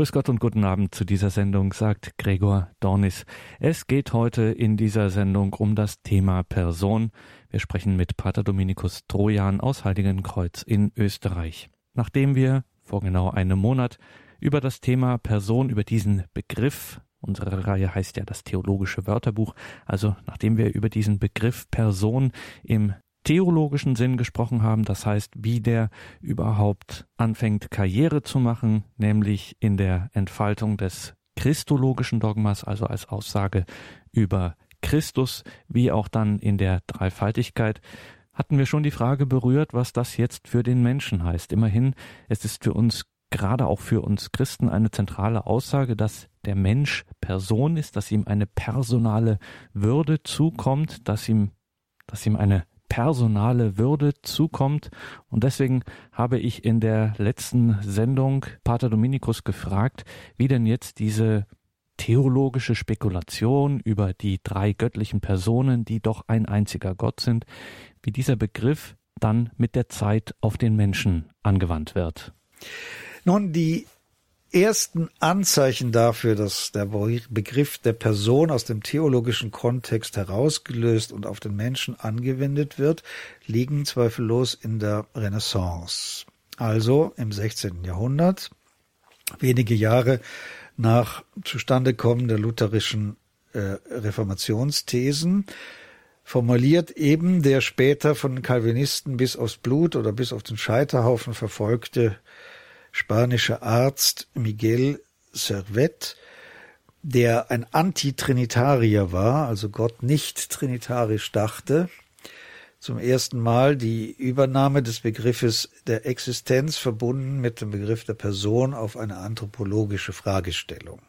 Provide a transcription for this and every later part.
Grüß Gott und guten Abend zu dieser Sendung, sagt Gregor Dornis. Es geht heute in dieser Sendung um das Thema Person. Wir sprechen mit Pater Dominikus Trojan aus Heiligenkreuz in Österreich. Nachdem wir vor genau einem Monat über das Thema Person, über diesen Begriff, unsere Reihe heißt ja das theologische Wörterbuch, also nachdem wir über diesen Begriff Person im theologischen Sinn gesprochen haben, das heißt, wie der überhaupt anfängt Karriere zu machen, nämlich in der Entfaltung des christologischen Dogmas, also als Aussage über Christus, wie auch dann in der Dreifaltigkeit, hatten wir schon die Frage berührt, was das jetzt für den Menschen heißt. Immerhin, es ist für uns, gerade auch für uns Christen, eine zentrale Aussage, dass der Mensch Person ist, dass ihm eine personale Würde zukommt, dass ihm, dass ihm eine personale Würde zukommt. Und deswegen habe ich in der letzten Sendung Pater Dominikus gefragt, wie denn jetzt diese theologische Spekulation über die drei göttlichen Personen, die doch ein einziger Gott sind, wie dieser Begriff dann mit der Zeit auf den Menschen angewandt wird. Nun, die ersten Anzeichen dafür, dass der Begriff der Person aus dem theologischen Kontext herausgelöst und auf den Menschen angewendet wird, liegen zweifellos in der Renaissance. Also im 16. Jahrhundert, wenige Jahre nach Zustandekommen der lutherischen äh, Reformationsthesen, formuliert eben der später von Calvinisten bis aufs Blut oder bis auf den Scheiterhaufen verfolgte spanische Arzt Miguel Servet, der ein Antitrinitarier war, also Gott nicht trinitarisch dachte, zum ersten Mal die Übernahme des Begriffes der Existenz verbunden mit dem Begriff der Person auf eine anthropologische Fragestellung.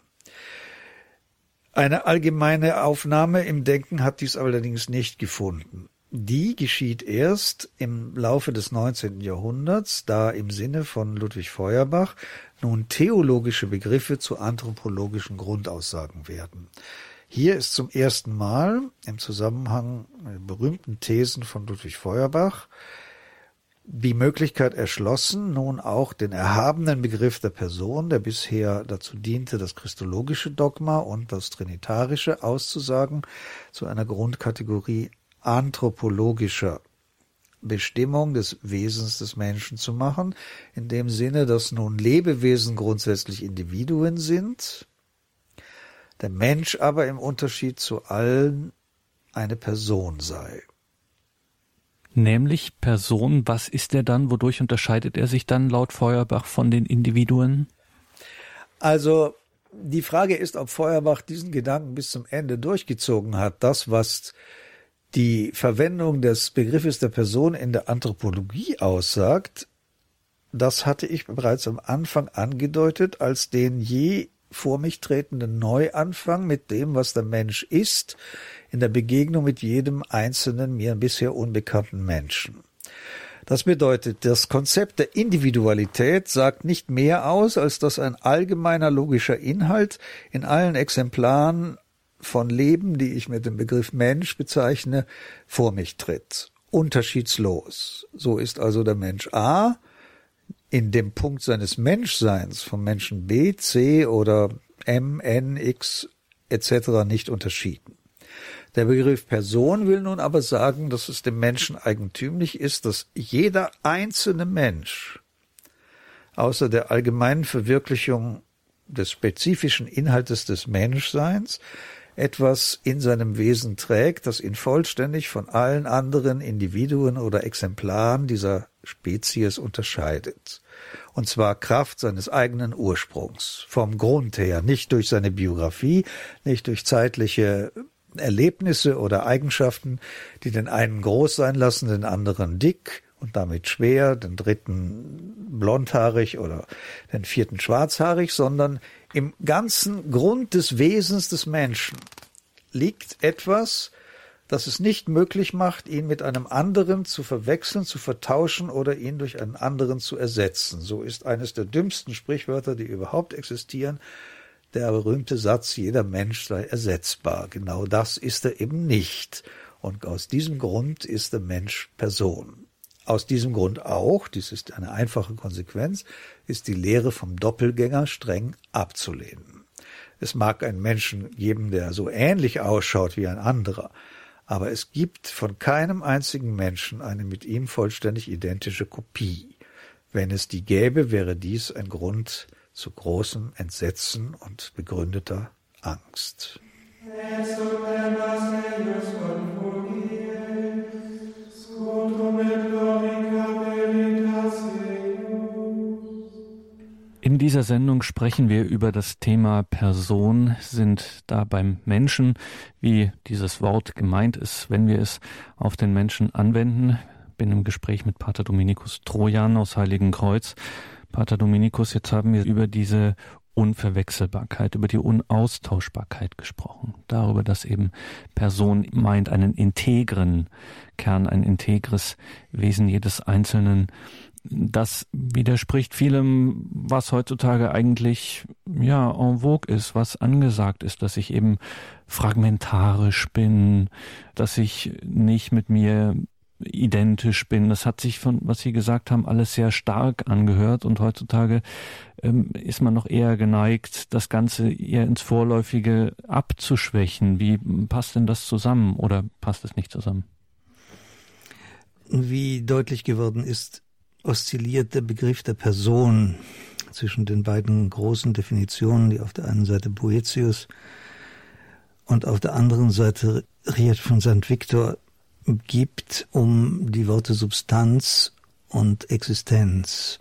Eine allgemeine Aufnahme im Denken hat dies allerdings nicht gefunden. Die geschieht erst im Laufe des 19. Jahrhunderts, da im Sinne von Ludwig Feuerbach nun theologische Begriffe zu anthropologischen Grundaussagen werden. Hier ist zum ersten Mal im Zusammenhang mit berühmten Thesen von Ludwig Feuerbach die Möglichkeit erschlossen, nun auch den erhabenen Begriff der Person, der bisher dazu diente, das christologische Dogma und das trinitarische auszusagen, zu einer Grundkategorie anthropologischer Bestimmung des Wesens des Menschen zu machen, in dem Sinne, dass nun Lebewesen grundsätzlich Individuen sind, der Mensch aber im Unterschied zu allen eine Person sei. Nämlich Person, was ist er dann? Wodurch unterscheidet er sich dann laut Feuerbach von den Individuen? Also die Frage ist, ob Feuerbach diesen Gedanken bis zum Ende durchgezogen hat. Das, was die Verwendung des Begriffes der Person in der Anthropologie aussagt, das hatte ich bereits am Anfang angedeutet als den je vor mich tretenden Neuanfang mit dem, was der Mensch ist, in der Begegnung mit jedem einzelnen mir bisher unbekannten Menschen. Das bedeutet, das Konzept der Individualität sagt nicht mehr aus, als dass ein allgemeiner logischer Inhalt in allen Exemplaren von Leben, die ich mit dem Begriff Mensch bezeichne, vor mich tritt. Unterschiedslos. So ist also der Mensch A in dem Punkt seines Menschseins vom Menschen B, C oder M, N, X etc. nicht unterschieden. Der Begriff Person will nun aber sagen, dass es dem Menschen eigentümlich ist, dass jeder einzelne Mensch außer der allgemeinen Verwirklichung des spezifischen Inhaltes des Menschseins etwas in seinem Wesen trägt, das ihn vollständig von allen anderen Individuen oder Exemplaren dieser Spezies unterscheidet. Und zwar Kraft seines eigenen Ursprungs, vom Grund her, nicht durch seine Biografie, nicht durch zeitliche Erlebnisse oder Eigenschaften, die den einen groß sein lassen, den anderen dick und damit schwer, den dritten blondhaarig oder den vierten schwarzhaarig, sondern im ganzen Grund des Wesens des Menschen liegt etwas, das es nicht möglich macht, ihn mit einem anderen zu verwechseln, zu vertauschen oder ihn durch einen anderen zu ersetzen. So ist eines der dümmsten Sprichwörter, die überhaupt existieren, der berühmte Satz, jeder Mensch sei ersetzbar. Genau das ist er eben nicht. Und aus diesem Grund ist der Mensch Person. Aus diesem Grund auch, dies ist eine einfache Konsequenz, ist die Lehre vom Doppelgänger streng abzulehnen. Es mag einen Menschen geben, der so ähnlich ausschaut wie ein anderer, aber es gibt von keinem einzigen Menschen eine mit ihm vollständig identische Kopie. Wenn es die gäbe, wäre dies ein Grund zu großem Entsetzen und begründeter Angst. Dieser Sendung sprechen wir über das Thema Person, sind da beim Menschen, wie dieses Wort gemeint ist, wenn wir es auf den Menschen anwenden. Bin im Gespräch mit Pater Dominikus Trojan aus Heiligenkreuz. Pater Dominikus, jetzt haben wir über diese Unverwechselbarkeit, über die Unaustauschbarkeit gesprochen. Darüber, dass eben Person meint einen integren Kern, ein integres Wesen jedes Einzelnen. Das widerspricht vielem, was heutzutage eigentlich, ja, en vogue ist, was angesagt ist, dass ich eben fragmentarisch bin, dass ich nicht mit mir identisch bin. Das hat sich von, was Sie gesagt haben, alles sehr stark angehört und heutzutage ähm, ist man noch eher geneigt, das Ganze eher ins Vorläufige abzuschwächen. Wie passt denn das zusammen oder passt es nicht zusammen? Wie deutlich geworden ist, oszilliert der Begriff der Person zwischen den beiden großen Definitionen, die auf der einen Seite Boetius und auf der anderen Seite Riet von St. Victor gibt, um die Worte Substanz und Existenz.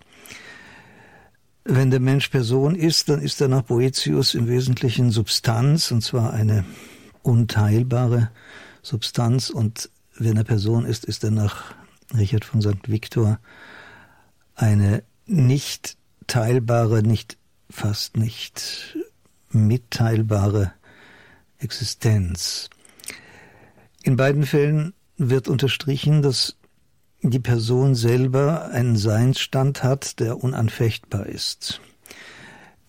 Wenn der Mensch Person ist, dann ist er nach Boetius im Wesentlichen Substanz, und zwar eine unteilbare Substanz. Und wenn er Person ist, ist er nach Richard von St. Victor eine nicht teilbare, nicht fast nicht mitteilbare Existenz. In beiden Fällen wird unterstrichen, dass die Person selber einen Seinsstand hat, der unanfechtbar ist.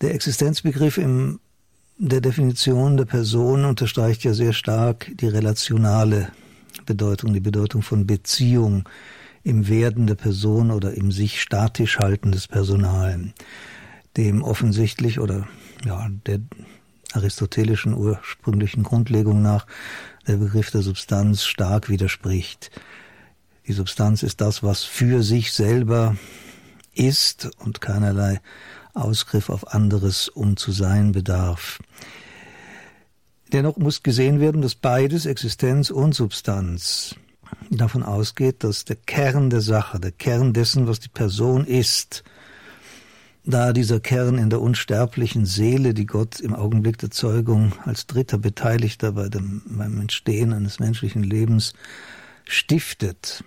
Der Existenzbegriff in der Definition der Person unterstreicht ja sehr stark die relationale Bedeutung, die Bedeutung von Beziehung im Werden der Person oder im sich statisch halten des Personalen, dem offensichtlich oder ja, der aristotelischen ursprünglichen Grundlegung nach der Begriff der Substanz stark widerspricht. Die Substanz ist das, was für sich selber ist und keinerlei Ausgriff auf anderes um zu sein bedarf. Dennoch muss gesehen werden, dass beides, Existenz und Substanz, davon ausgeht, dass der Kern der Sache, der Kern dessen, was die Person ist, da dieser Kern in der unsterblichen Seele, die Gott im Augenblick der Zeugung als dritter Beteiligter bei dem, beim Entstehen eines menschlichen Lebens stiftet,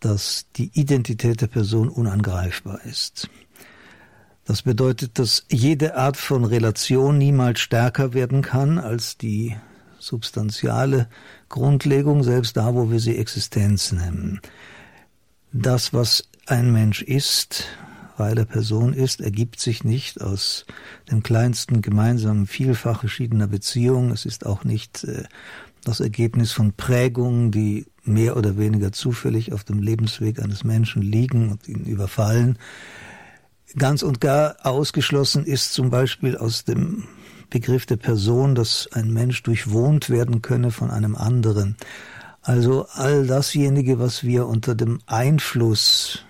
dass die Identität der Person unangreifbar ist. Das bedeutet, dass jede Art von Relation niemals stärker werden kann als die substanziale Grundlegung, selbst da, wo wir sie Existenz nennen. Das, was ein Mensch ist, weil er Person ist, ergibt sich nicht aus dem kleinsten gemeinsamen Vielfach verschiedener Beziehungen. Es ist auch nicht äh, das Ergebnis von Prägungen, die mehr oder weniger zufällig auf dem Lebensweg eines Menschen liegen und ihn überfallen. Ganz und gar ausgeschlossen ist zum Beispiel aus dem Begriff der Person, dass ein Mensch durchwohnt werden könne von einem anderen. Also all dasjenige, was wir unter dem Einfluss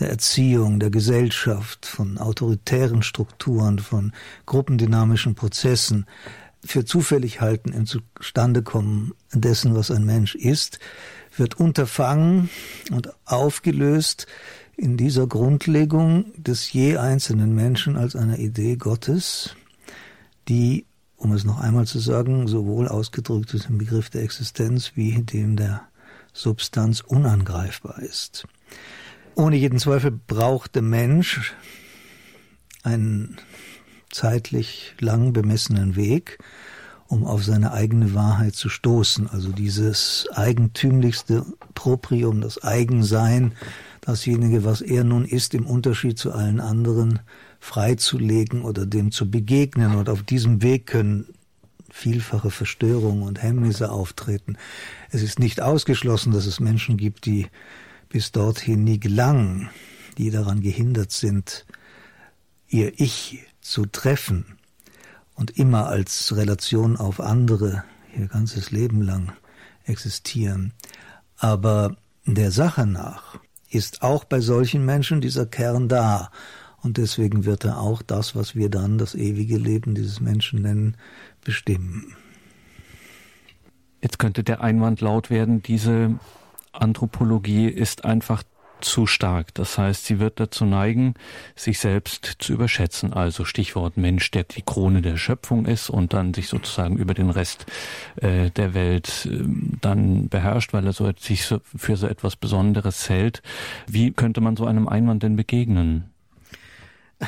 der Erziehung, der Gesellschaft, von autoritären Strukturen, von gruppendynamischen Prozessen für zufällig halten im Zustandekommen dessen, was ein Mensch ist, wird unterfangen und aufgelöst in dieser Grundlegung des je einzelnen Menschen als einer Idee Gottes, die, um es noch einmal zu sagen, sowohl ausgedrückt ist im Begriff der Existenz wie dem der Substanz unangreifbar ist. Ohne jeden Zweifel braucht der Mensch einen zeitlich lang bemessenen Weg, um auf seine eigene Wahrheit zu stoßen. Also dieses eigentümlichste Proprium, das Eigensein, dasjenige, was er nun ist, im Unterschied zu allen anderen, freizulegen oder dem zu begegnen. Und auf diesem Weg können vielfache Verstörungen und Hemmnisse auftreten. Es ist nicht ausgeschlossen, dass es Menschen gibt, die bis dorthin nie gelangen, die daran gehindert sind, ihr Ich zu treffen und immer als Relation auf andere ihr ganzes Leben lang existieren. Aber der Sache nach ist auch bei solchen Menschen dieser Kern da. Und deswegen wird er auch das, was wir dann das ewige Leben dieses Menschen nennen, bestimmen. Jetzt könnte der Einwand laut werden, diese Anthropologie ist einfach zu stark. Das heißt, sie wird dazu neigen, sich selbst zu überschätzen. Also Stichwort Mensch, der die Krone der Schöpfung ist und dann sich sozusagen über den Rest äh, der Welt äh, dann beherrscht, weil er so, sich so, für so etwas Besonderes hält. Wie könnte man so einem Einwand denn begegnen?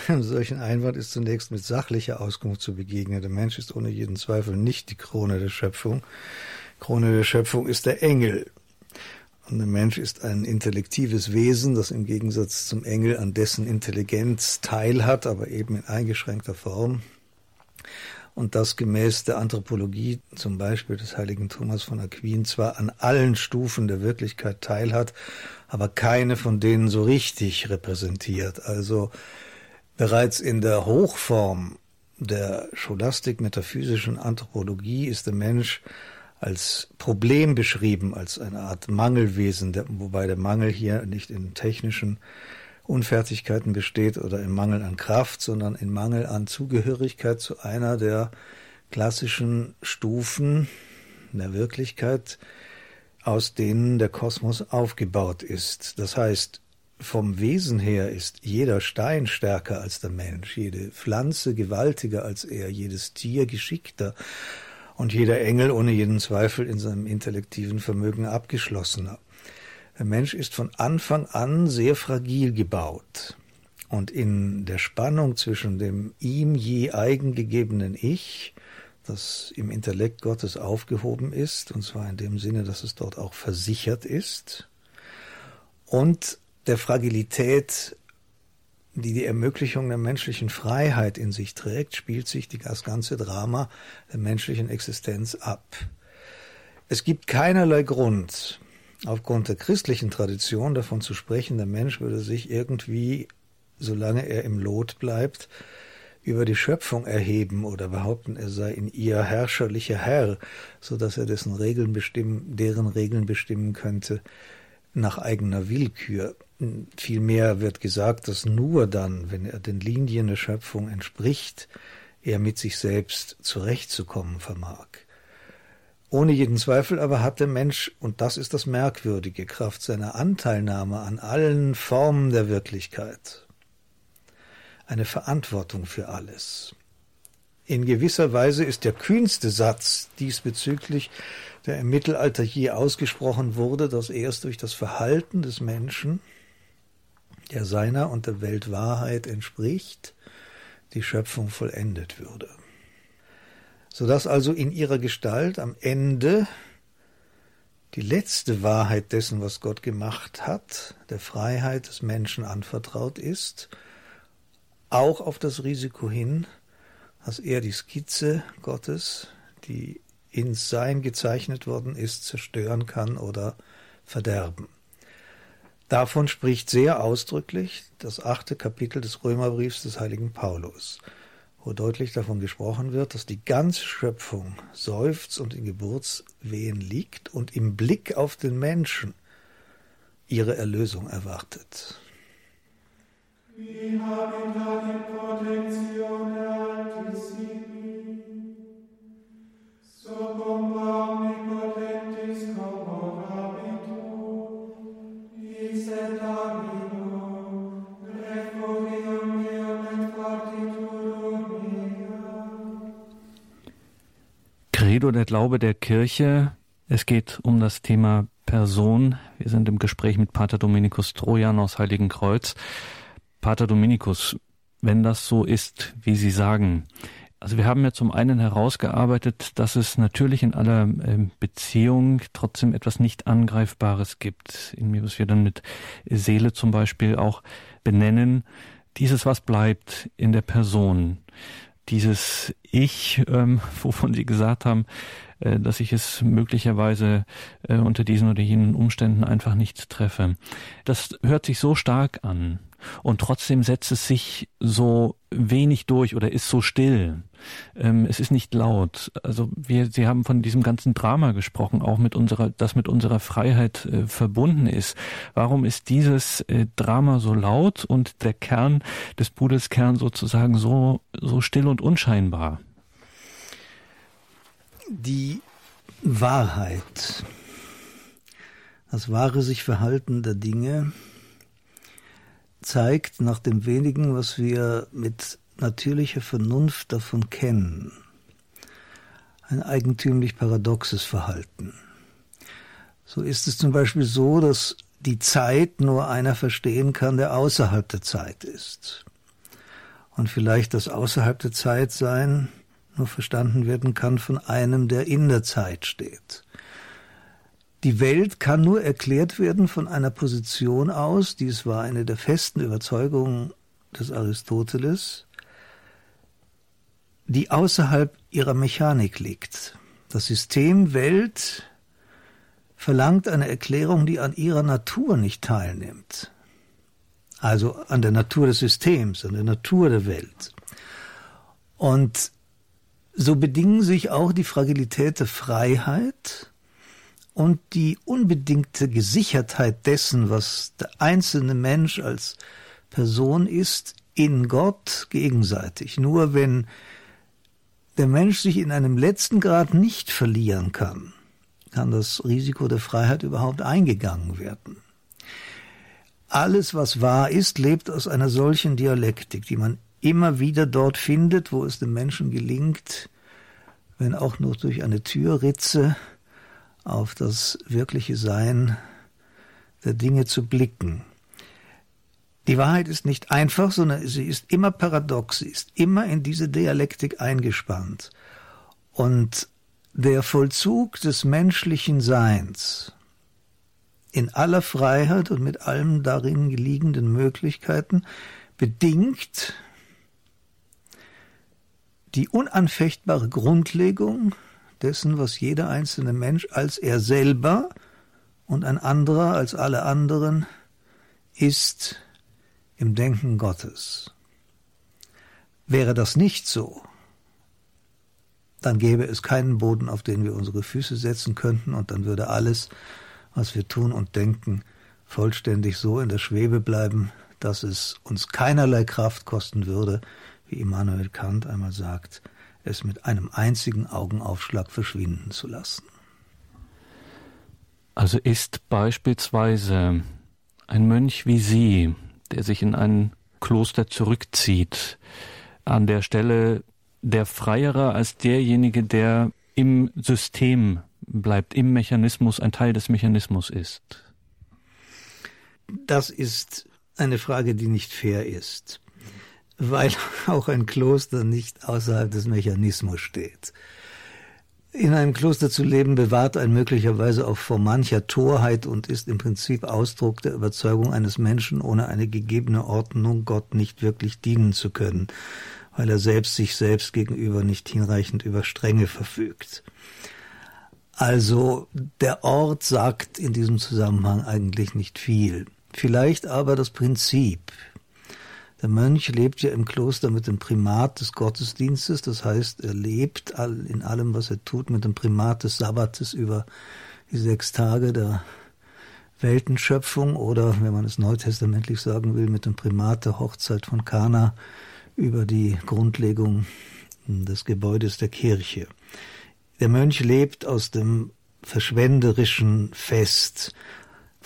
Einem solchen Einwand ist zunächst mit sachlicher Auskunft zu begegnen. Der Mensch ist ohne jeden Zweifel nicht die Krone der Schöpfung. Krone der Schöpfung ist der Engel. Und der Mensch ist ein intellektives Wesen, das im Gegensatz zum Engel an dessen Intelligenz teilhat, aber eben in eingeschränkter Form. Und das gemäß der Anthropologie, zum Beispiel des heiligen Thomas von Aquin, zwar an allen Stufen der Wirklichkeit teilhat, aber keine von denen so richtig repräsentiert. Also bereits in der Hochform der scholastik-metaphysischen Anthropologie ist der Mensch als Problem beschrieben, als eine Art Mangelwesen, der, wobei der Mangel hier nicht in technischen Unfertigkeiten besteht oder im Mangel an Kraft, sondern im Mangel an Zugehörigkeit zu einer der klassischen Stufen der Wirklichkeit, aus denen der Kosmos aufgebaut ist. Das heißt, vom Wesen her ist jeder Stein stärker als der Mensch, jede Pflanze gewaltiger als er, jedes Tier geschickter und jeder Engel ohne jeden Zweifel in seinem intellektiven Vermögen abgeschlossener. Der Mensch ist von Anfang an sehr fragil gebaut. Und in der Spannung zwischen dem ihm je eigen gegebenen Ich, das im Intellekt Gottes aufgehoben ist, und zwar in dem Sinne, dass es dort auch versichert ist, und der Fragilität die die Ermöglichung der menschlichen Freiheit in sich trägt, spielt sich das ganze Drama der menschlichen Existenz ab. Es gibt keinerlei Grund, aufgrund der christlichen Tradition davon zu sprechen, der Mensch würde sich irgendwie, solange er im Lot bleibt, über die Schöpfung erheben oder behaupten, er sei in ihr herrscherlicher Herr, so dass er dessen Regeln bestimmen, deren Regeln bestimmen könnte nach eigener Willkür. Vielmehr wird gesagt, dass nur dann, wenn er den Linien der Schöpfung entspricht, er mit sich selbst zurechtzukommen vermag. Ohne jeden Zweifel aber hat der Mensch, und das ist das Merkwürdige, Kraft seiner Anteilnahme an allen Formen der Wirklichkeit, eine Verantwortung für alles. In gewisser Weise ist der kühnste Satz diesbezüglich der im Mittelalter je ausgesprochen wurde, dass erst durch das Verhalten des Menschen der seiner und der Weltwahrheit entspricht, die Schöpfung vollendet würde. Sodass also in ihrer Gestalt am Ende die letzte Wahrheit dessen, was Gott gemacht hat, der Freiheit des Menschen anvertraut ist, auch auf das Risiko hin, dass er die Skizze Gottes, die ins Sein gezeichnet worden ist, zerstören kann oder verderben. Davon spricht sehr ausdrücklich das achte Kapitel des Römerbriefs des heiligen Paulus, wo deutlich davon gesprochen wird, dass die ganze Schöpfung seufzt und in Geburtswehen liegt und im Blick auf den Menschen ihre Erlösung erwartet. Wie Credo, der Glaube der Kirche. Es geht um das Thema Person. Wir sind im Gespräch mit Pater Dominikus Trojan aus Heiligenkreuz. Pater Dominikus, wenn das so ist, wie Sie sagen, also wir haben ja zum einen herausgearbeitet, dass es natürlich in aller ähm, Beziehung trotzdem etwas nicht Angreifbares gibt, in mir, was wir dann mit Seele zum Beispiel auch benennen. Dieses, was bleibt in der Person. Dieses Ich, ähm, wovon Sie gesagt haben, äh, dass ich es möglicherweise äh, unter diesen oder jenen Umständen einfach nicht treffe. Das hört sich so stark an und trotzdem setzt es sich so wenig durch oder ist so still. Ähm, es ist nicht laut. Also wir, Sie haben von diesem ganzen Drama gesprochen, auch mit unserer, das mit unserer Freiheit äh, verbunden ist. Warum ist dieses äh, Drama so laut und der Kern des Pudelskern sozusagen so, so still und unscheinbar? Die Wahrheit, das wahre sich Verhalten der Dinge, zeigt nach dem wenigen, was wir mit natürlicher Vernunft davon kennen, ein eigentümlich paradoxes Verhalten. So ist es zum Beispiel so, dass die Zeit nur einer verstehen kann, der außerhalb der Zeit ist. Und vielleicht das außerhalb der Zeit sein nur verstanden werden kann von einem, der in der Zeit steht. Die Welt kann nur erklärt werden von einer Position aus, dies war eine der festen Überzeugungen des Aristoteles, die außerhalb ihrer Mechanik liegt. Das System Welt verlangt eine Erklärung, die an ihrer Natur nicht teilnimmt. Also an der Natur des Systems, an der Natur der Welt. Und so bedingen sich auch die Fragilität der Freiheit und die unbedingte Gesichertheit dessen, was der einzelne Mensch als Person ist, in Gott gegenseitig. Nur wenn der Mensch sich in einem letzten Grad nicht verlieren kann, kann das Risiko der Freiheit überhaupt eingegangen werden. Alles, was wahr ist, lebt aus einer solchen Dialektik, die man immer wieder dort findet, wo es dem Menschen gelingt, wenn auch nur durch eine Türritze, auf das wirkliche Sein der Dinge zu blicken. Die Wahrheit ist nicht einfach, sondern sie ist immer paradox, sie ist immer in diese Dialektik eingespannt. Und der Vollzug des menschlichen Seins in aller Freiheit und mit allen darin liegenden Möglichkeiten bedingt die unanfechtbare Grundlegung dessen, was jeder einzelne Mensch als er selber und ein anderer als alle anderen ist im Denken Gottes. Wäre das nicht so, dann gäbe es keinen Boden, auf den wir unsere Füße setzen könnten, und dann würde alles, was wir tun und denken, vollständig so in der Schwebe bleiben, dass es uns keinerlei Kraft kosten würde, wie Immanuel Kant einmal sagt, es mit einem einzigen Augenaufschlag verschwinden zu lassen. Also ist beispielsweise ein Mönch wie Sie, der sich in ein Kloster zurückzieht, an der Stelle der Freiere als derjenige, der im System bleibt, im Mechanismus, ein Teil des Mechanismus ist? Das ist eine Frage, die nicht fair ist weil auch ein Kloster nicht außerhalb des Mechanismus steht. In einem Kloster zu leben bewahrt einen möglicherweise auch vor mancher Torheit und ist im Prinzip Ausdruck der Überzeugung eines Menschen, ohne eine gegebene Ordnung Gott nicht wirklich dienen zu können, weil er selbst sich selbst gegenüber nicht hinreichend über Strenge verfügt. Also der Ort sagt in diesem Zusammenhang eigentlich nicht viel. Vielleicht aber das Prinzip, der Mönch lebt ja im Kloster mit dem Primat des Gottesdienstes, das heißt, er lebt in allem, was er tut, mit dem Primat des Sabbates über die sechs Tage der Weltenschöpfung oder, wenn man es neutestamentlich sagen will, mit dem Primat der Hochzeit von Kana über die Grundlegung des Gebäudes der Kirche. Der Mönch lebt aus dem verschwenderischen Fest,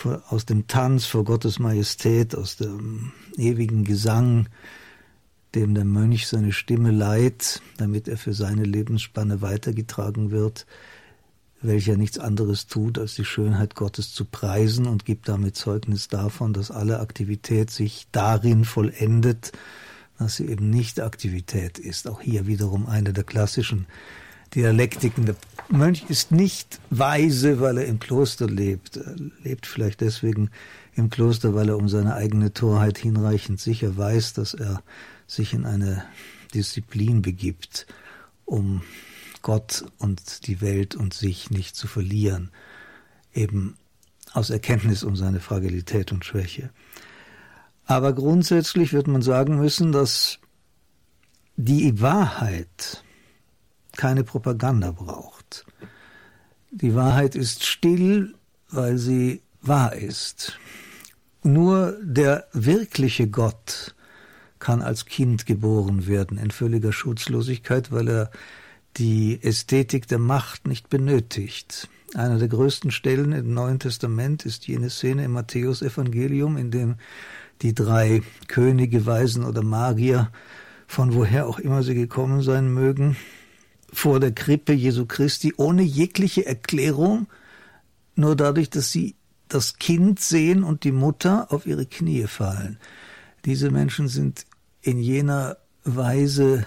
aus dem Tanz vor Gottes Majestät, aus dem ewigen Gesang, dem der Mönch seine Stimme leiht, damit er für seine Lebensspanne weitergetragen wird, welcher nichts anderes tut, als die Schönheit Gottes zu preisen und gibt damit Zeugnis davon, dass alle Aktivität sich darin vollendet, dass sie eben nicht Aktivität ist. Auch hier wiederum eine der klassischen Dialektiken. Der Mönch ist nicht weise, weil er im Kloster lebt. Er lebt vielleicht deswegen im Kloster, weil er um seine eigene Torheit hinreichend sicher weiß, dass er sich in eine Disziplin begibt, um Gott und die Welt und sich nicht zu verlieren, eben aus Erkenntnis um seine Fragilität und Schwäche. Aber grundsätzlich wird man sagen müssen, dass die Wahrheit keine Propaganda braucht. Die Wahrheit ist still, weil sie wahr ist. Nur der wirkliche Gott kann als Kind geboren werden in völliger Schutzlosigkeit, weil er die Ästhetik der Macht nicht benötigt. Einer der größten Stellen im Neuen Testament ist jene Szene im Matthäusevangelium, in dem die drei Könige, Weisen oder Magier, von woher auch immer sie gekommen sein mögen, vor der Krippe Jesu Christi ohne jegliche Erklärung, nur dadurch, dass sie das Kind sehen und die Mutter auf ihre Knie fallen. Diese Menschen sind in jener Weise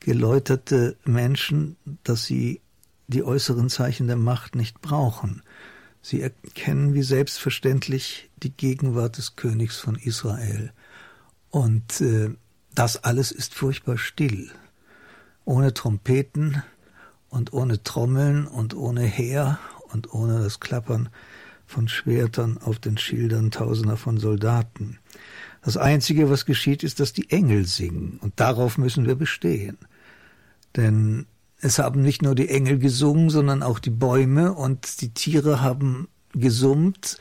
geläuterte Menschen, dass sie die äußeren Zeichen der Macht nicht brauchen. Sie erkennen wie selbstverständlich die Gegenwart des Königs von Israel. Und äh, das alles ist furchtbar still. Ohne Trompeten und ohne Trommeln und ohne Heer und ohne das Klappern von Schwertern auf den Schildern tausender von Soldaten. Das Einzige, was geschieht, ist, dass die Engel singen, und darauf müssen wir bestehen. Denn es haben nicht nur die Engel gesungen, sondern auch die Bäume und die Tiere haben gesummt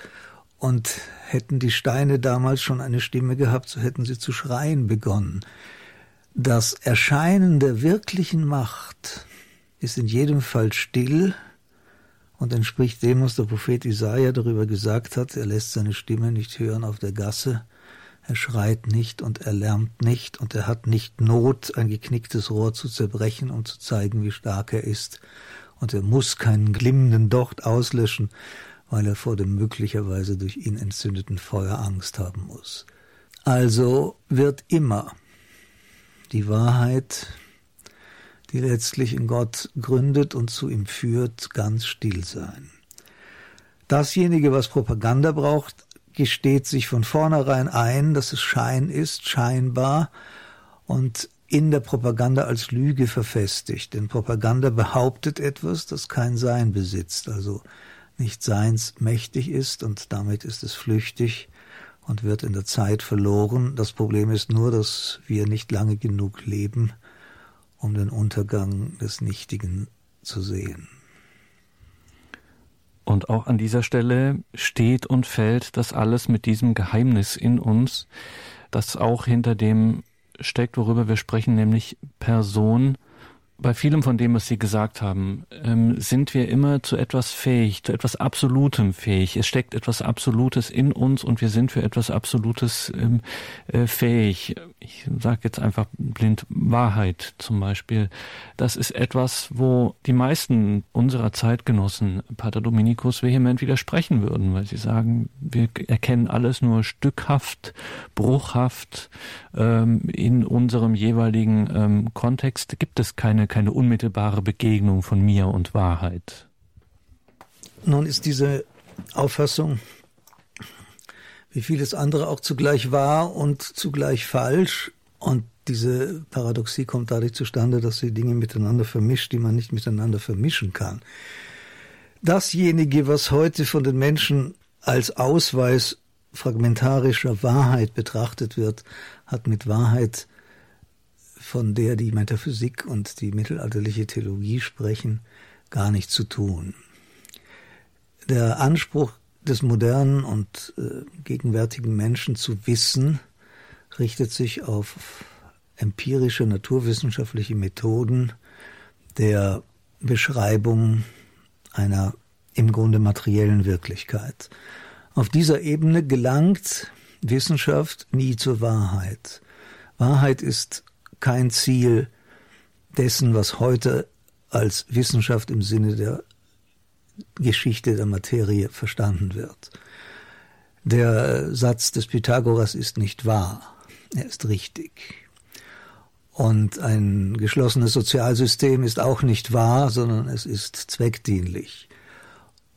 und hätten die Steine damals schon eine Stimme gehabt, so hätten sie zu schreien begonnen. Das Erscheinen der wirklichen Macht ist in jedem Fall still und entspricht dem, was der Prophet Isaiah darüber gesagt hat. Er lässt seine Stimme nicht hören auf der Gasse. Er schreit nicht und er lärmt nicht und er hat nicht Not, ein geknicktes Rohr zu zerbrechen und zu zeigen, wie stark er ist. Und er muss keinen glimmenden Docht auslöschen, weil er vor dem möglicherweise durch ihn entzündeten Feuer Angst haben muss. Also wird immer die Wahrheit die letztlich in Gott gründet und zu ihm führt, ganz still sein. Dasjenige, was Propaganda braucht, gesteht sich von vornherein ein, dass es Schein ist, scheinbar, und in der Propaganda als Lüge verfestigt. Denn Propaganda behauptet etwas, das kein Sein besitzt, also nicht seinsmächtig ist, und damit ist es flüchtig und wird in der Zeit verloren. Das Problem ist nur, dass wir nicht lange genug leben, um den Untergang des Nichtigen zu sehen. Und auch an dieser Stelle steht und fällt das alles mit diesem Geheimnis in uns, das auch hinter dem steckt, worüber wir sprechen, nämlich Person, bei vielem von dem, was Sie gesagt haben, ähm, sind wir immer zu etwas fähig, zu etwas Absolutem fähig. Es steckt etwas Absolutes in uns und wir sind für etwas Absolutes ähm, äh, fähig. Ich sage jetzt einfach blind Wahrheit zum Beispiel. Das ist etwas, wo die meisten unserer Zeitgenossen Pater Dominikus vehement widersprechen würden, weil sie sagen, wir erkennen alles nur stückhaft, bruchhaft. Ähm, in unserem jeweiligen ähm, Kontext gibt es keine keine unmittelbare Begegnung von mir und Wahrheit. Nun ist diese Auffassung, wie vieles andere auch zugleich wahr und zugleich falsch. Und diese Paradoxie kommt dadurch zustande, dass sie Dinge miteinander vermischt, die man nicht miteinander vermischen kann. Dasjenige, was heute von den Menschen als Ausweis fragmentarischer Wahrheit betrachtet wird, hat mit Wahrheit von der die Metaphysik und die mittelalterliche Theologie sprechen, gar nichts zu tun. Der Anspruch des modernen und äh, gegenwärtigen Menschen zu wissen, richtet sich auf empirische naturwissenschaftliche Methoden der Beschreibung einer im Grunde materiellen Wirklichkeit. Auf dieser Ebene gelangt Wissenschaft nie zur Wahrheit. Wahrheit ist kein Ziel dessen, was heute als Wissenschaft im Sinne der Geschichte der Materie verstanden wird. Der Satz des Pythagoras ist nicht wahr, er ist richtig. Und ein geschlossenes Sozialsystem ist auch nicht wahr, sondern es ist zweckdienlich.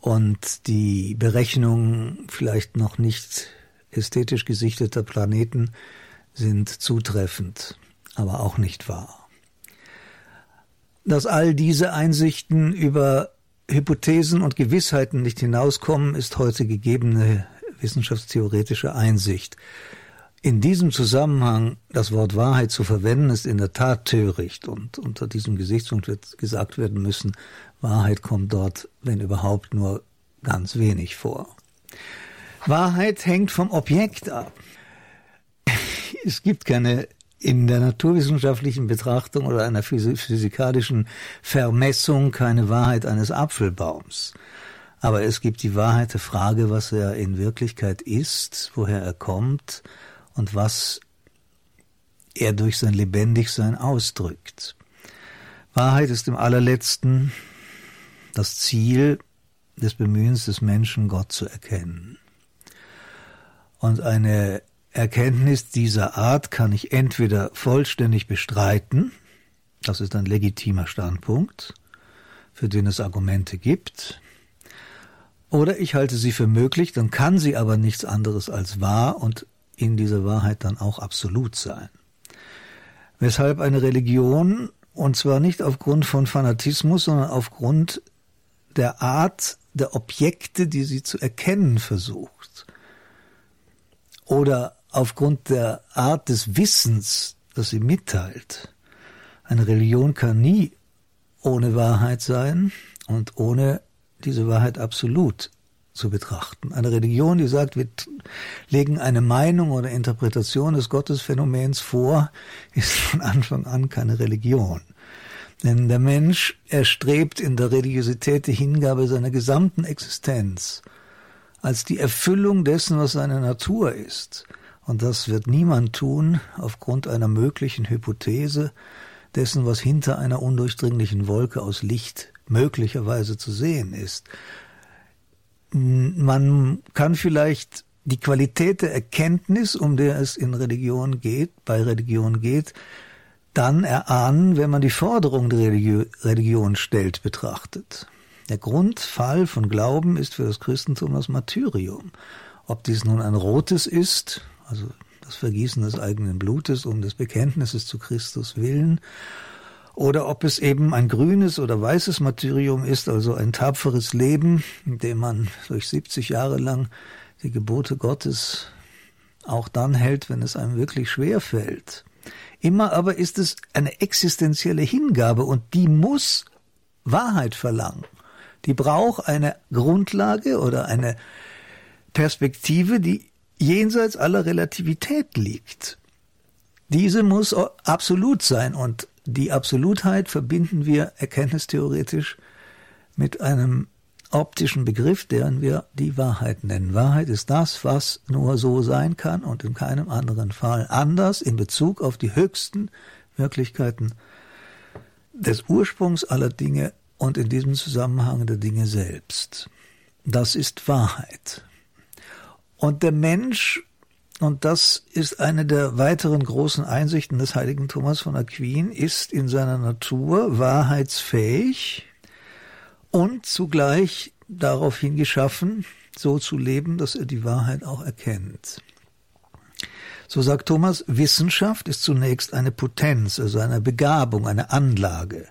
Und die Berechnung vielleicht noch nicht ästhetisch gesichteter Planeten sind zutreffend. aber auch nicht wahr. Dass all diese Einsichten über Hypothesen und Gewissheiten nicht hinauskommen, ist heute gegebene wissenschaftstheoretische Einsicht. In diesem Zusammenhang das Wort Wahrheit zu verwenden, ist in der Tat töricht und unter diesem Gesichtspunkt wird gesagt werden müssen, Wahrheit kommt dort, wenn überhaupt, nur ganz wenig vor. Wahrheit hängt vom Objekt ab. Es gibt keine in der naturwissenschaftlichen Betrachtung oder einer physikalischen Vermessung keine Wahrheit eines Apfelbaums. Aber es gibt die Wahrheit der Frage, was er in Wirklichkeit ist, woher er kommt und was er durch sein Lebendigsein ausdrückt. Wahrheit ist im allerletzten das Ziel des Bemühens des Menschen, Gott zu erkennen. Und eine Erkenntnis dieser Art kann ich entweder vollständig bestreiten, das ist ein legitimer Standpunkt, für den es Argumente gibt, oder ich halte sie für möglich, dann kann sie aber nichts anderes als wahr und in dieser Wahrheit dann auch absolut sein. Weshalb eine Religion, und zwar nicht aufgrund von Fanatismus, sondern aufgrund der Art der Objekte, die sie zu erkennen versucht, oder aufgrund der Art des Wissens, das sie mitteilt. Eine Religion kann nie ohne Wahrheit sein und ohne diese Wahrheit absolut zu betrachten. Eine Religion, die sagt, wir legen eine Meinung oder Interpretation des Gottesphänomens vor, ist von Anfang an keine Religion. Denn der Mensch erstrebt in der Religiosität die Hingabe seiner gesamten Existenz als die Erfüllung dessen, was seine Natur ist. Und das wird niemand tun aufgrund einer möglichen Hypothese dessen, was hinter einer undurchdringlichen Wolke aus Licht möglicherweise zu sehen ist. Man kann vielleicht die Qualität der Erkenntnis, um der es in Religion geht, bei Religion geht, dann erahnen, wenn man die Forderung der Religion stellt, betrachtet. Der Grundfall von Glauben ist für das Christentum das Martyrium. Ob dies nun ein rotes ist, also das Vergießen des eigenen Blutes um des Bekenntnisses zu Christus willen, oder ob es eben ein grünes oder weißes Martyrium ist, also ein tapferes Leben, in dem man durch 70 Jahre lang die Gebote Gottes auch dann hält, wenn es einem wirklich schwer fällt. Immer aber ist es eine existenzielle Hingabe und die muss Wahrheit verlangen. Die braucht eine Grundlage oder eine Perspektive, die jenseits aller Relativität liegt. Diese muss absolut sein und die Absolutheit verbinden wir erkenntnistheoretisch mit einem optischen Begriff, deren wir die Wahrheit nennen. Wahrheit ist das, was nur so sein kann und in keinem anderen Fall anders in Bezug auf die höchsten Wirklichkeiten des Ursprungs aller Dinge und in diesem Zusammenhang der Dinge selbst. Das ist Wahrheit. Und der Mensch, und das ist eine der weiteren großen Einsichten des heiligen Thomas von Aquin, ist in seiner Natur wahrheitsfähig und zugleich daraufhin geschaffen, so zu leben, dass er die Wahrheit auch erkennt. So sagt Thomas, Wissenschaft ist zunächst eine Potenz, also eine Begabung, eine Anlage.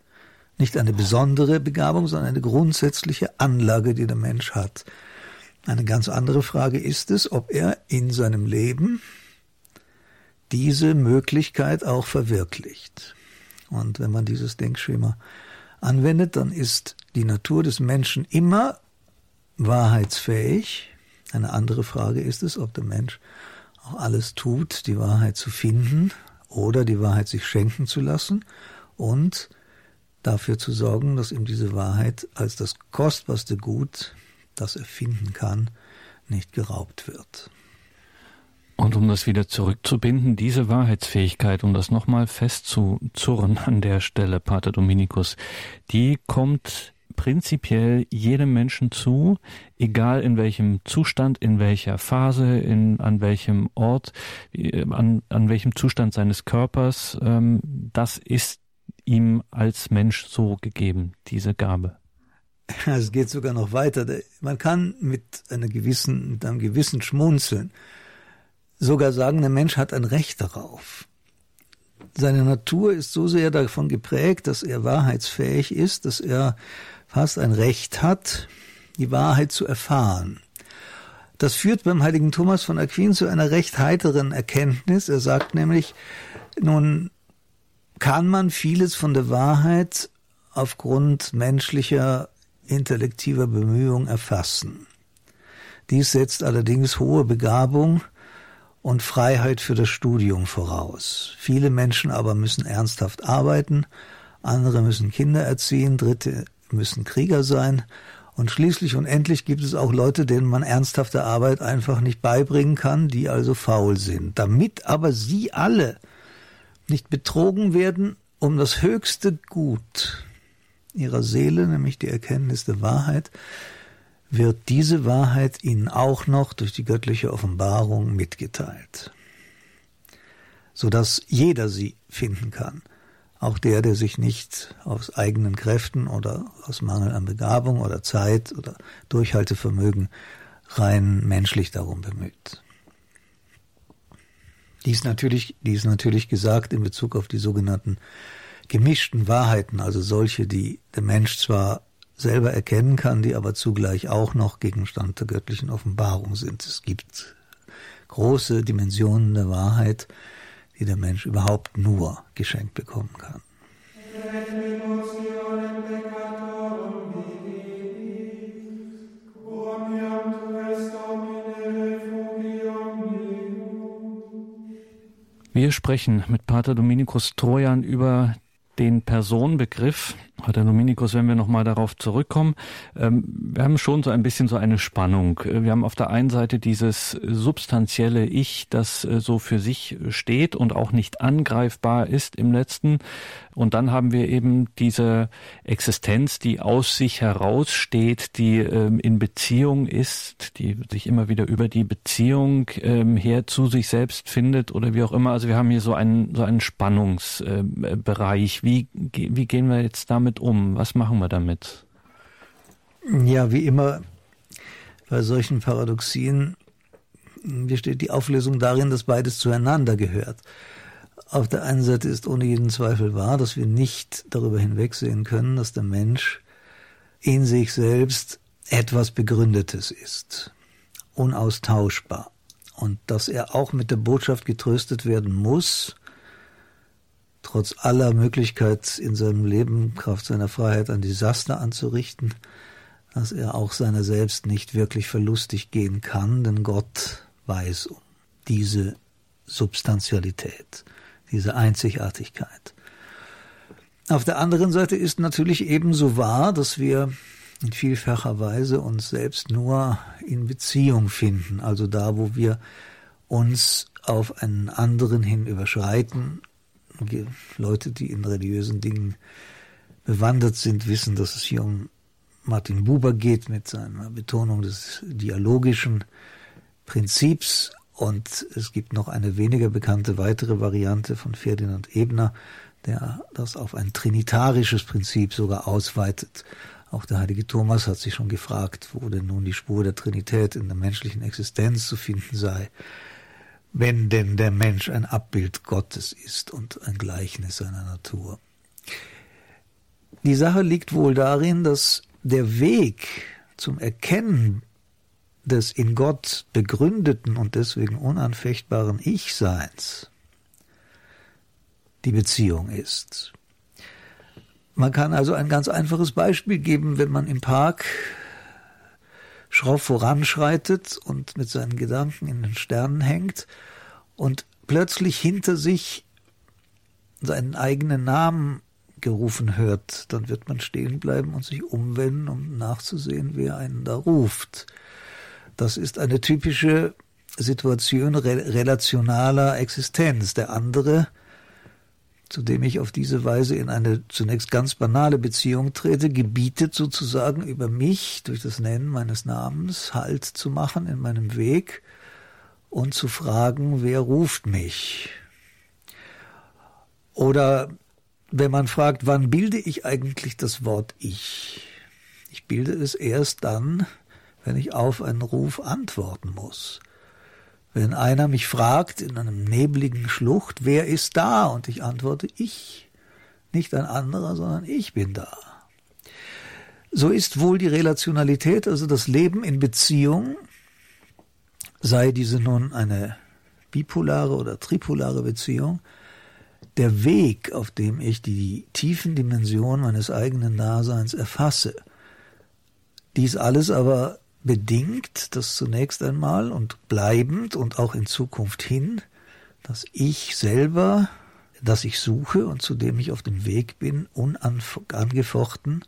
Nicht eine besondere Begabung, sondern eine grundsätzliche Anlage, die der Mensch hat. Eine ganz andere Frage ist es, ob er in seinem Leben diese Möglichkeit auch verwirklicht. Und wenn man dieses Denkschema anwendet, dann ist die Natur des Menschen immer wahrheitsfähig. Eine andere Frage ist es, ob der Mensch auch alles tut, die Wahrheit zu finden oder die Wahrheit sich schenken zu lassen und dafür zu sorgen, dass ihm diese Wahrheit als das kostbarste Gut das er finden kann, nicht geraubt wird. Und um das wieder zurückzubinden, diese Wahrheitsfähigkeit, um das nochmal festzuzurren an der Stelle, Pater Dominikus, die kommt prinzipiell jedem Menschen zu, egal in welchem Zustand, in welcher Phase, in, an welchem Ort, an, an welchem Zustand seines Körpers. Ähm, das ist ihm als Mensch so gegeben, diese Gabe. Es geht sogar noch weiter. Man kann mit einer gewissen, mit einem gewissen Schmunzeln sogar sagen, der Mensch hat ein Recht darauf, seine Natur ist so sehr davon geprägt, dass er wahrheitsfähig ist, dass er fast ein Recht hat, die Wahrheit zu erfahren. Das führt beim heiligen Thomas von Aquin zu einer recht heiteren Erkenntnis. Er sagt nämlich, nun kann man vieles von der Wahrheit aufgrund menschlicher intellektiver Bemühung erfassen. Dies setzt allerdings hohe Begabung und Freiheit für das Studium voraus. Viele Menschen aber müssen ernsthaft arbeiten, andere müssen Kinder erziehen, Dritte müssen Krieger sein und schließlich und endlich gibt es auch Leute, denen man ernsthafte Arbeit einfach nicht beibringen kann, die also faul sind. Damit aber sie alle nicht betrogen werden um das höchste Gut ihrer Seele, nämlich die Erkenntnis der Wahrheit, wird diese Wahrheit ihnen auch noch durch die göttliche Offenbarung mitgeteilt, so dass jeder sie finden kann, auch der, der sich nicht aus eigenen Kräften oder aus Mangel an Begabung oder Zeit oder Durchhaltevermögen rein menschlich darum bemüht. Dies natürlich, dies natürlich gesagt in Bezug auf die sogenannten gemischten Wahrheiten, also solche, die der Mensch zwar selber erkennen kann, die aber zugleich auch noch Gegenstand der göttlichen Offenbarung sind. Es gibt große Dimensionen der Wahrheit, die der Mensch überhaupt nur geschenkt bekommen kann. Wir sprechen mit Pater Dominikus Trojan über den Personenbegriff, Pater Dominikus, wenn wir nochmal darauf zurückkommen, ähm, wir haben schon so ein bisschen so eine Spannung. Wir haben auf der einen Seite dieses substanzielle Ich, das äh, so für sich steht und auch nicht angreifbar ist im letzten. Und dann haben wir eben diese Existenz, die aus sich heraussteht, die ähm, in Beziehung ist, die sich immer wieder über die Beziehung ähm, her zu sich selbst findet oder wie auch immer. Also wir haben hier so einen, so einen Spannungsbereich. Äh, wie, wie gehen wir jetzt damit um? Was machen wir damit? Ja, wie immer bei solchen Paradoxien besteht die Auflösung darin, dass beides zueinander gehört. Auf der einen Seite ist ohne jeden Zweifel wahr, dass wir nicht darüber hinwegsehen können, dass der Mensch in sich selbst etwas Begründetes ist, unaustauschbar, und dass er auch mit der Botschaft getröstet werden muss, trotz aller Möglichkeit in seinem Leben, Kraft seiner Freiheit, ein Desaster anzurichten, dass er auch seiner selbst nicht wirklich verlustig gehen kann, denn Gott weiß um diese Substantialität diese Einzigartigkeit. Auf der anderen Seite ist natürlich ebenso wahr, dass wir in vielfacher Weise uns selbst nur in Beziehung finden, also da, wo wir uns auf einen anderen hin überschreiten. Leute, die in religiösen Dingen bewandert sind, wissen, dass es hier um Martin Buber geht mit seiner Betonung des dialogischen Prinzips und es gibt noch eine weniger bekannte weitere Variante von Ferdinand Ebner, der das auf ein trinitarisches Prinzip sogar ausweitet. Auch der heilige Thomas hat sich schon gefragt, wo denn nun die Spur der Trinität in der menschlichen Existenz zu finden sei, wenn denn der Mensch ein Abbild Gottes ist und ein Gleichnis seiner Natur. Die Sache liegt wohl darin, dass der Weg zum Erkennen des in Gott begründeten und deswegen unanfechtbaren Ich-Seins die Beziehung ist. Man kann also ein ganz einfaches Beispiel geben, wenn man im Park schroff voranschreitet und mit seinen Gedanken in den Sternen hängt und plötzlich hinter sich seinen eigenen Namen gerufen hört, dann wird man stehen bleiben und sich umwenden, um nachzusehen, wer einen da ruft. Das ist eine typische Situation re relationaler Existenz. Der andere, zu dem ich auf diese Weise in eine zunächst ganz banale Beziehung trete, gebietet sozusagen über mich durch das Nennen meines Namens Halt zu machen in meinem Weg und zu fragen, wer ruft mich? Oder wenn man fragt, wann bilde ich eigentlich das Wort Ich? Ich bilde es erst dann, wenn ich auf einen Ruf antworten muss. Wenn einer mich fragt in einem nebligen Schlucht, wer ist da? Und ich antworte, ich. Nicht ein anderer, sondern ich bin da. So ist wohl die Relationalität, also das Leben in Beziehung, sei diese nun eine bipolare oder tripolare Beziehung, der Weg, auf dem ich die tiefen Dimensionen meines eigenen Daseins erfasse. Dies alles aber bedingt, dass zunächst einmal und bleibend und auch in Zukunft hin, dass ich selber, das ich suche und zu dem ich auf dem Weg bin, unangefochten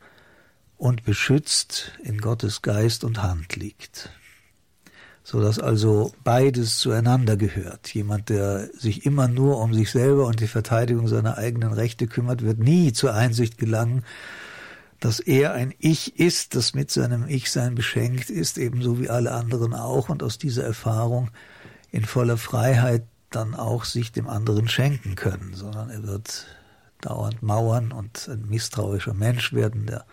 und beschützt in Gottes Geist und Hand liegt. So dass also beides zueinander gehört. Jemand, der sich immer nur um sich selber und die Verteidigung seiner eigenen Rechte kümmert, wird nie zur Einsicht gelangen, dass er ein Ich ist, das mit seinem Ich-Sein beschenkt ist, ebenso wie alle anderen auch, und aus dieser Erfahrung in voller Freiheit dann auch sich dem anderen schenken können, sondern er wird dauernd mauern und ein misstrauischer Mensch werden, der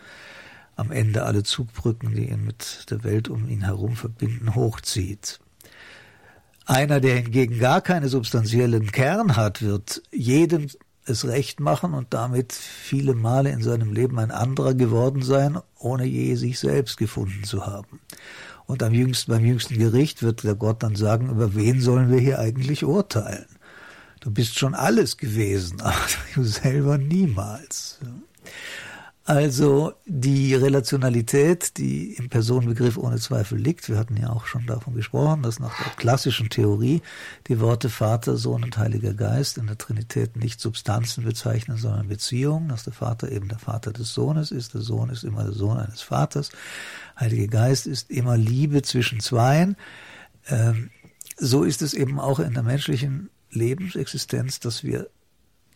am Ende alle Zugbrücken, die ihn mit der Welt um ihn herum verbinden, hochzieht. Einer, der hingegen gar keinen substanziellen Kern hat, wird jedem es recht machen und damit viele Male in seinem Leben ein anderer geworden sein, ohne je sich selbst gefunden zu haben. Und am jüngsten, beim jüngsten Gericht wird der Gott dann sagen, über wen sollen wir hier eigentlich urteilen? Du bist schon alles gewesen, aber du selber niemals. Also die Relationalität, die im Personenbegriff ohne Zweifel liegt, wir hatten ja auch schon davon gesprochen, dass nach der klassischen Theorie die Worte Vater, Sohn und Heiliger Geist in der Trinität nicht Substanzen bezeichnen, sondern Beziehungen, dass der Vater eben der Vater des Sohnes ist, der Sohn ist immer der Sohn eines Vaters, Heiliger Geist ist immer Liebe zwischen Zweien. Ähm, so ist es eben auch in der menschlichen Lebensexistenz, dass wir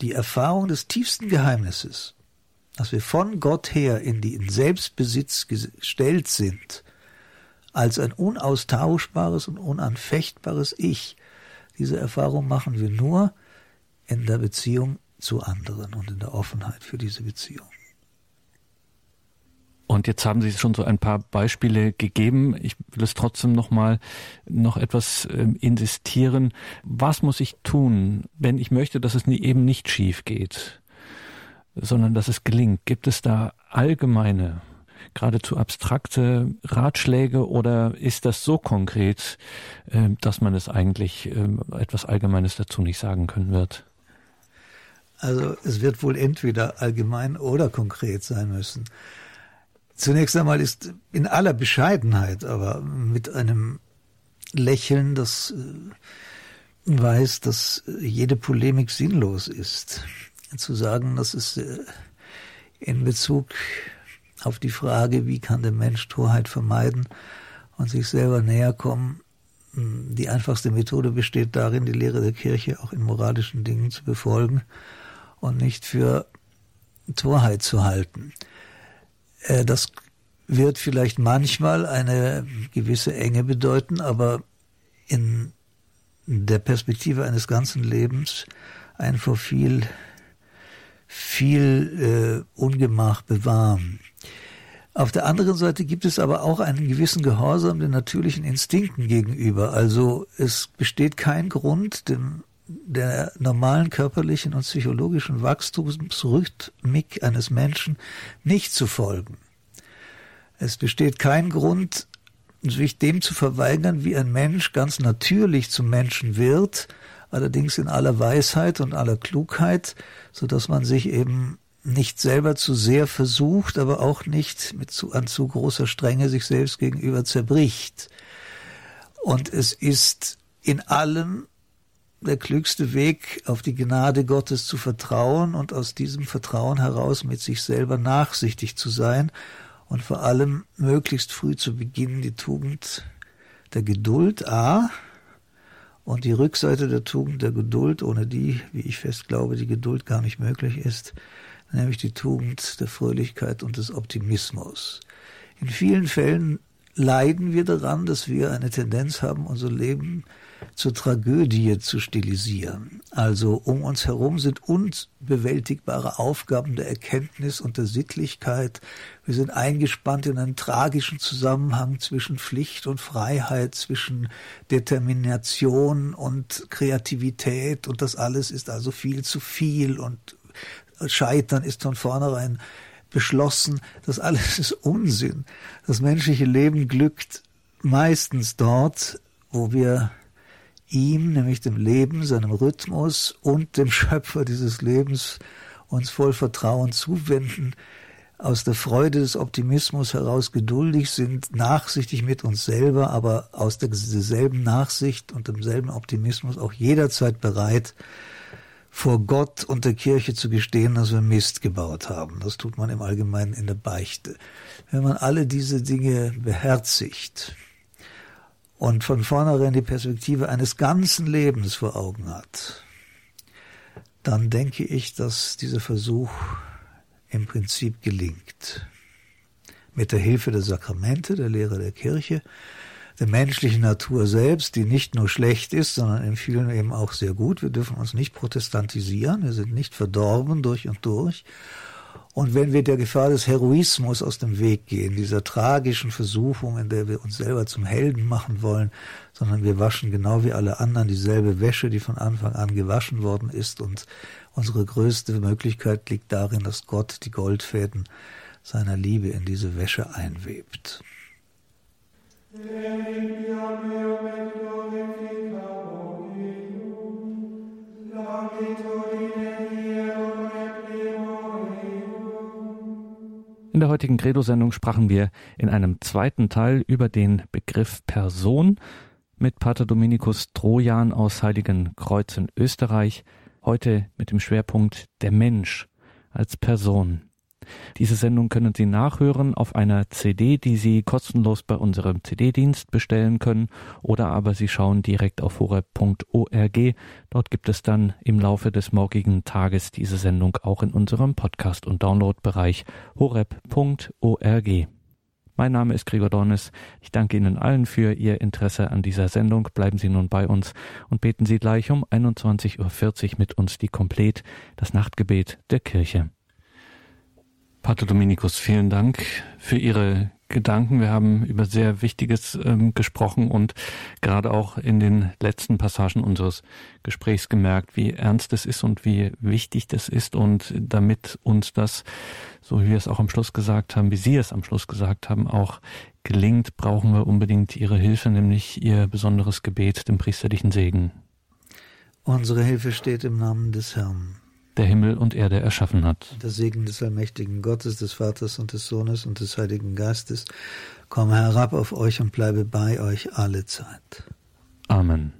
die Erfahrung des tiefsten Geheimnisses, dass wir von Gott her in den Selbstbesitz gestellt sind, als ein unaustauschbares und unanfechtbares Ich. Diese Erfahrung machen wir nur in der Beziehung zu anderen und in der Offenheit für diese Beziehung. Und jetzt haben Sie schon so ein paar Beispiele gegeben. Ich will es trotzdem noch mal noch etwas äh, insistieren. Was muss ich tun, wenn ich möchte, dass es nie, eben nicht schief geht? Sondern dass es gelingt. Gibt es da allgemeine, geradezu abstrakte Ratschläge oder ist das so konkret, äh, dass man es eigentlich äh, etwas Allgemeines dazu nicht sagen können wird? Also es wird wohl entweder allgemein oder konkret sein müssen. Zunächst einmal ist in aller Bescheidenheit, aber mit einem Lächeln, das äh, weiß, dass jede Polemik sinnlos ist zu sagen, dass es äh, in Bezug auf die Frage, wie kann der Mensch Torheit vermeiden und sich selber näher kommen, hm, die einfachste Methode besteht darin, die Lehre der Kirche auch in moralischen Dingen zu befolgen und nicht für Torheit zu halten. Äh, das wird vielleicht manchmal eine gewisse Enge bedeuten, aber in der Perspektive eines ganzen Lebens ein vor viel viel äh, Ungemach bewahren. Auf der anderen Seite gibt es aber auch einen gewissen Gehorsam den natürlichen Instinkten gegenüber. Also es besteht kein Grund, dem der normalen körperlichen und psychologischen Wachstumsrhythmik eines Menschen nicht zu folgen. Es besteht kein Grund, sich dem zu verweigern, wie ein Mensch ganz natürlich zum Menschen wird, allerdings in aller Weisheit und aller Klugheit, so dass man sich eben nicht selber zu sehr versucht, aber auch nicht mit zu, an zu großer Strenge sich selbst gegenüber zerbricht. Und es ist in allem der klügste Weg, auf die Gnade Gottes zu vertrauen und aus diesem Vertrauen heraus mit sich selber nachsichtig zu sein und vor allem möglichst früh zu beginnen, die Tugend der Geduld A, und die Rückseite der Tugend der Geduld, ohne die, wie ich fest glaube, die Geduld gar nicht möglich ist, nämlich die Tugend der Fröhlichkeit und des Optimismus. In vielen Fällen leiden wir daran, dass wir eine Tendenz haben, unser Leben zur Tragödie zu stilisieren. Also um uns herum sind unbewältigbare Aufgaben der Erkenntnis und der Sittlichkeit. Wir sind eingespannt in einen tragischen Zusammenhang zwischen Pflicht und Freiheit, zwischen Determination und Kreativität und das alles ist also viel zu viel und Scheitern ist von vornherein beschlossen. Das alles ist Unsinn. Das menschliche Leben glückt meistens dort, wo wir ihm, nämlich dem Leben, seinem Rhythmus und dem Schöpfer dieses Lebens uns voll Vertrauen zuwenden, aus der Freude des Optimismus heraus geduldig sind, nachsichtig mit uns selber, aber aus derselben Nachsicht und demselben Optimismus auch jederzeit bereit, vor Gott und der Kirche zu gestehen, dass wir Mist gebaut haben. Das tut man im Allgemeinen in der Beichte. Wenn man alle diese Dinge beherzigt, und von vornherein die Perspektive eines ganzen Lebens vor Augen hat, dann denke ich, dass dieser Versuch im Prinzip gelingt. Mit der Hilfe der Sakramente, der Lehre der Kirche, der menschlichen Natur selbst, die nicht nur schlecht ist, sondern in vielen eben auch sehr gut. Wir dürfen uns nicht protestantisieren, wir sind nicht verdorben durch und durch. Und wenn wir der Gefahr des Heroismus aus dem Weg gehen, dieser tragischen Versuchung, in der wir uns selber zum Helden machen wollen, sondern wir waschen genau wie alle anderen dieselbe Wäsche, die von Anfang an gewaschen worden ist. Und unsere größte Möglichkeit liegt darin, dass Gott die Goldfäden seiner Liebe in diese Wäsche einwebt. In der heutigen Credo-Sendung sprachen wir in einem zweiten Teil über den Begriff Person mit Pater Dominikus Trojan aus Heiligen Kreuz in Österreich, heute mit dem Schwerpunkt der Mensch als Person. Diese Sendung können Sie nachhören auf einer CD, die Sie kostenlos bei unserem CD-Dienst bestellen können oder aber Sie schauen direkt auf horeb.org. Dort gibt es dann im Laufe des morgigen Tages diese Sendung auch in unserem Podcast- und Download-Bereich horeb.org. Mein Name ist Gregor Dornes. Ich danke Ihnen allen für Ihr Interesse an dieser Sendung. Bleiben Sie nun bei uns und beten Sie gleich um 21.40 Uhr mit uns die Komplet, das Nachtgebet der Kirche. Pater Dominikus, vielen Dank für Ihre Gedanken. Wir haben über sehr Wichtiges ähm, gesprochen und gerade auch in den letzten Passagen unseres Gesprächs gemerkt, wie ernst es ist und wie wichtig das ist. Und damit uns das, so wie wir es auch am Schluss gesagt haben, wie Sie es am Schluss gesagt haben, auch gelingt, brauchen wir unbedingt Ihre Hilfe, nämlich Ihr besonderes Gebet, den priesterlichen Segen. Unsere Hilfe steht im Namen des Herrn der Himmel und Erde erschaffen hat. Der Segen des allmächtigen Gottes, des Vaters und des Sohnes und des Heiligen Geistes komme herab auf euch und bleibe bei euch alle Zeit. Amen.